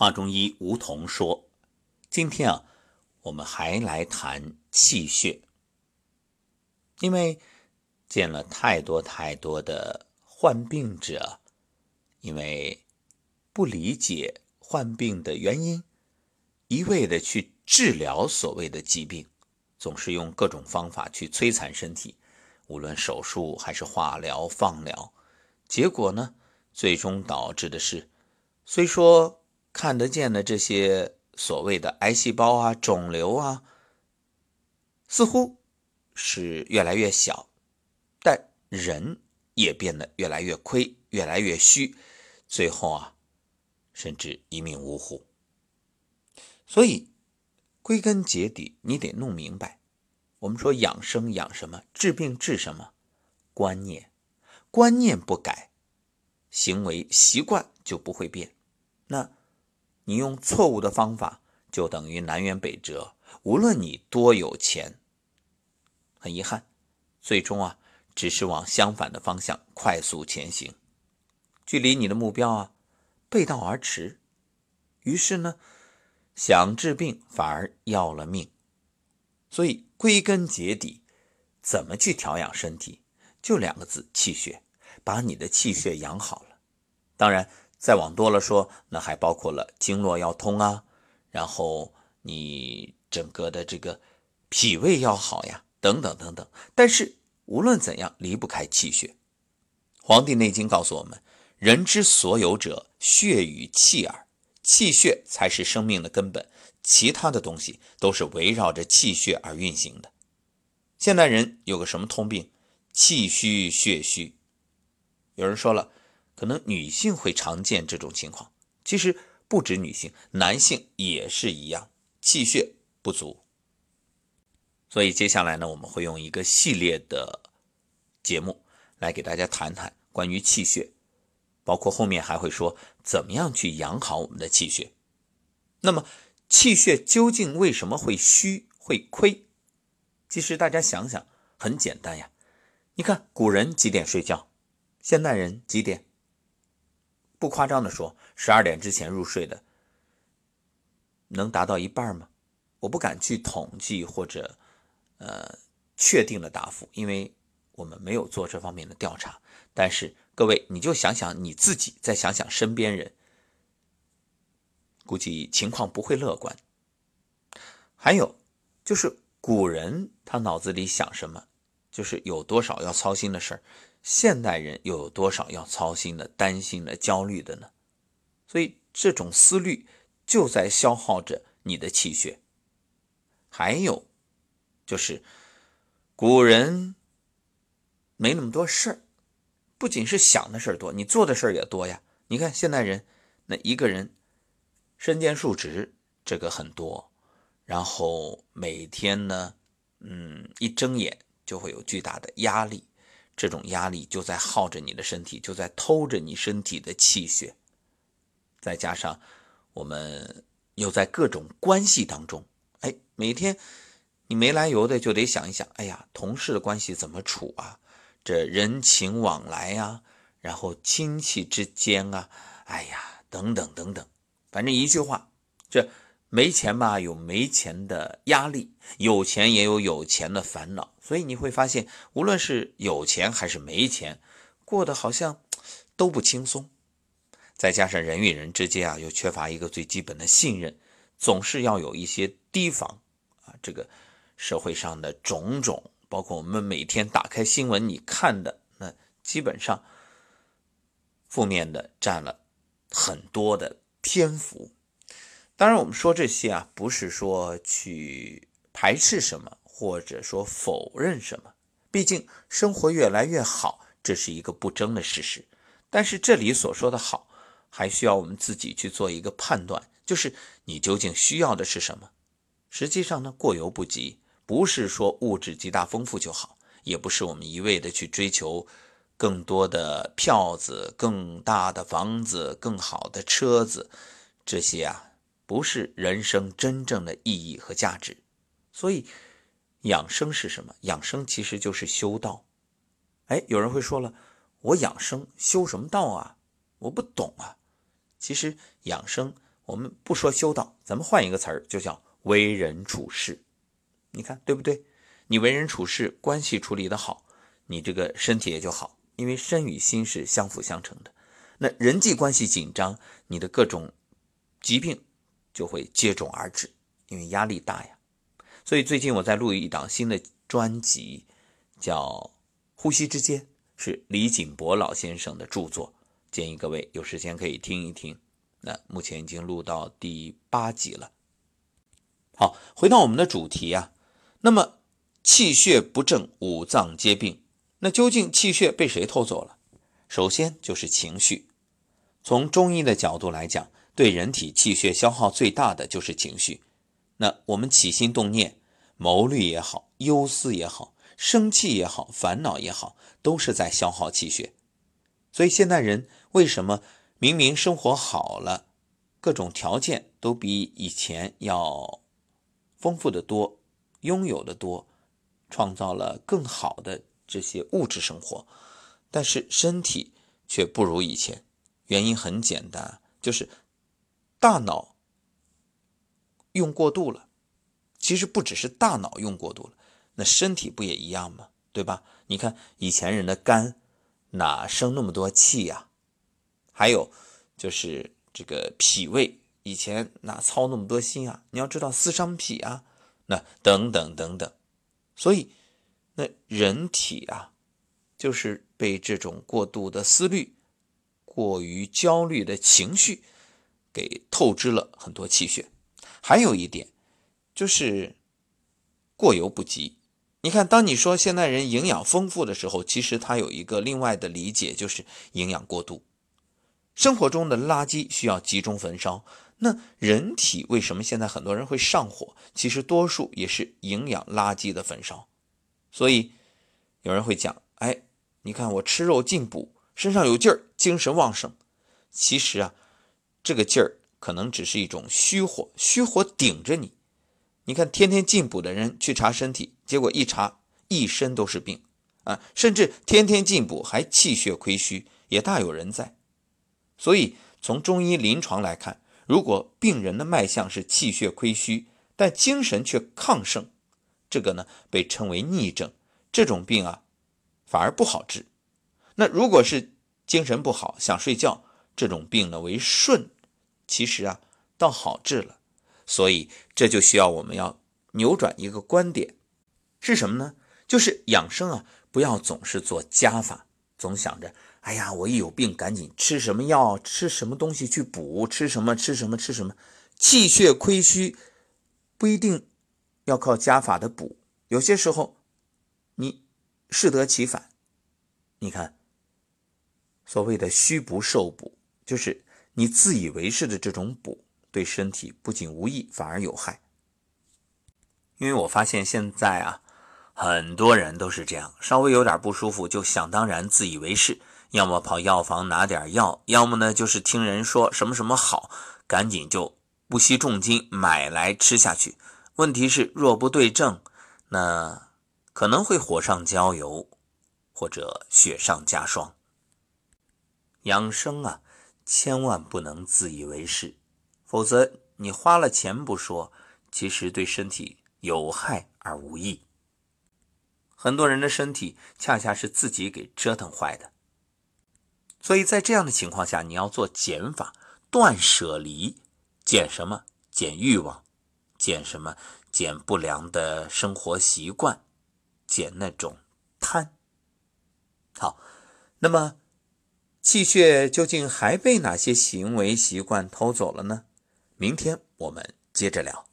华中医吴桐说：“今天啊，我们还来谈气血，因为见了太多太多的患病者，因为不理解患病的原因，一味的去治疗所谓的疾病，总是用各种方法去摧残身体，无论手术还是化疗、放疗，结果呢，最终导致的是，虽说。”看得见的这些所谓的癌细胞啊、肿瘤啊，似乎是越来越小，但人也变得越来越亏、越来越虚，最后啊，甚至一命呜呼。所以，归根结底，你得弄明白，我们说养生养什么，治病治什么，观念，观念不改，行为习惯就不会变。那。你用错误的方法，就等于南辕北辙。无论你多有钱，很遗憾，最终啊，只是往相反的方向快速前行，距离你的目标啊，背道而驰。于是呢，想治病反而要了命。所以归根结底，怎么去调养身体？就两个字：气血。把你的气血养好了，当然。再往多了说，那还包括了经络要通啊，然后你整个的这个脾胃要好呀，等等等等。但是无论怎样，离不开气血。《黄帝内经》告诉我们：人之所有者，血与气耳，气血才是生命的根本，其他的东西都是围绕着气血而运行的。现代人有个什么通病？气虚血虚。有人说了。可能女性会常见这种情况，其实不止女性，男性也是一样，气血不足。所以接下来呢，我们会用一个系列的节目来给大家谈谈关于气血，包括后面还会说怎么样去养好我们的气血。那么气血究竟为什么会虚会亏？其实大家想想，很简单呀。你看古人几点睡觉，现代人几点？不夸张的说，十二点之前入睡的能达到一半吗？我不敢去统计或者呃确定的答复，因为我们没有做这方面的调查。但是各位，你就想想你自己，再想想身边人，估计情况不会乐观。还有就是古人他脑子里想什么，就是有多少要操心的事儿。现代人又有多少要操心的、担心的、焦虑的呢？所以这种思虑就在消耗着你的气血。还有就是，古人没那么多事儿，不仅是想的事儿多，你做的事儿也多呀。你看现代人，那一个人身兼数职，这个很多，然后每天呢，嗯，一睁眼就会有巨大的压力。这种压力就在耗着你的身体，就在偷着你身体的气血。再加上我们又在各种关系当中，哎，每天你没来由的就得想一想，哎呀，同事的关系怎么处啊？这人情往来呀，然后亲戚之间啊，哎呀，等等等等，反正一句话，这。没钱吧，有没钱的压力；有钱也有有钱的烦恼。所以你会发现，无论是有钱还是没钱，过得好像都不轻松。再加上人与人之间啊，又缺乏一个最基本的信任，总是要有一些提防啊。这个社会上的种种，包括我们每天打开新闻你看的，那基本上负面的占了很多的篇幅。当然，我们说这些啊，不是说去排斥什么，或者说否认什么。毕竟生活越来越好，这是一个不争的事实。但是这里所说的好，还需要我们自己去做一个判断，就是你究竟需要的是什么。实际上呢，过犹不及，不是说物质极大丰富就好，也不是我们一味的去追求更多的票子、更大的房子、更好的车子，这些啊。不是人生真正的意义和价值，所以养生是什么？养生其实就是修道。哎，有人会说了，我养生修什么道啊？我不懂啊。其实养生，我们不说修道，咱们换一个词儿，就叫为人处事。你看对不对？你为人处事，关系处理的好，你这个身体也就好，因为身与心是相辅相成的。那人际关系紧张，你的各种疾病就会接踵而至，因为压力大呀。所以最近我在录一档新的专辑，叫《呼吸之间》，是李锦博老先生的著作，建议各位有时间可以听一听。那目前已经录到第八集了。好，回到我们的主题啊，那么气血不正，五脏皆病。那究竟气血被谁偷走了？首先就是情绪。从中医的角度来讲，对人体气血消耗最大的就是情绪。那我们起心动念、谋虑也好、忧思也好、生气也好、烦恼也好，都是在消耗气血。所以现代人为什么？明明生活好了，各种条件都比以前要丰富的多，拥有的多，创造了更好的这些物质生活，但是身体却不如以前。原因很简单，就是大脑用过度了。其实不只是大脑用过度了，那身体不也一样吗？对吧？你看以前人的肝哪生那么多气呀？还有就是这个脾胃，以前哪操那么多心啊？你要知道思伤脾啊，那等等等等，所以那人体啊，就是被这种过度的思虑、过于焦虑的情绪给透支了很多气血。还有一点就是过犹不及。你看，当你说现代人营养丰富的时候，其实他有一个另外的理解，就是营养过度。生活中的垃圾需要集中焚烧。那人体为什么现在很多人会上火？其实多数也是营养垃圾的焚烧。所以有人会讲：“哎，你看我吃肉进补，身上有劲儿，精神旺盛。”其实啊，这个劲儿可能只是一种虚火，虚火顶着你。你看天天进补的人去查身体，结果一查一身都是病啊，甚至天天进补还气血亏虚，也大有人在。所以，从中医临床来看，如果病人的脉象是气血亏虚，但精神却亢盛，这个呢被称为逆症。这种病啊，反而不好治。那如果是精神不好，想睡觉，这种病呢为顺，其实啊倒好治了。所以这就需要我们要扭转一个观点，是什么呢？就是养生啊，不要总是做加法，总想着。哎呀，我一有病赶紧吃什么药，吃什么东西去补，吃什么吃什么吃什么，气血亏虚不一定要靠加法的补，有些时候你适得其反。你看，所谓的虚不受补，就是你自以为是的这种补，对身体不仅无益，反而有害。因为我发现现在啊，很多人都是这样，稍微有点不舒服就想当然，自以为是。要么跑药房拿点药，要么呢就是听人说什么什么好，赶紧就不惜重金买来吃下去。问题是若不对症，那可能会火上浇油，或者雪上加霜。养生啊，千万不能自以为是，否则你花了钱不说，其实对身体有害而无益。很多人的身体恰恰是自己给折腾坏的。所以在这样的情况下，你要做减法、断舍离，减什么？减欲望，减什么？减不良的生活习惯，减那种贪。好，那么气血究竟还被哪些行为习惯偷走了呢？明天我们接着聊。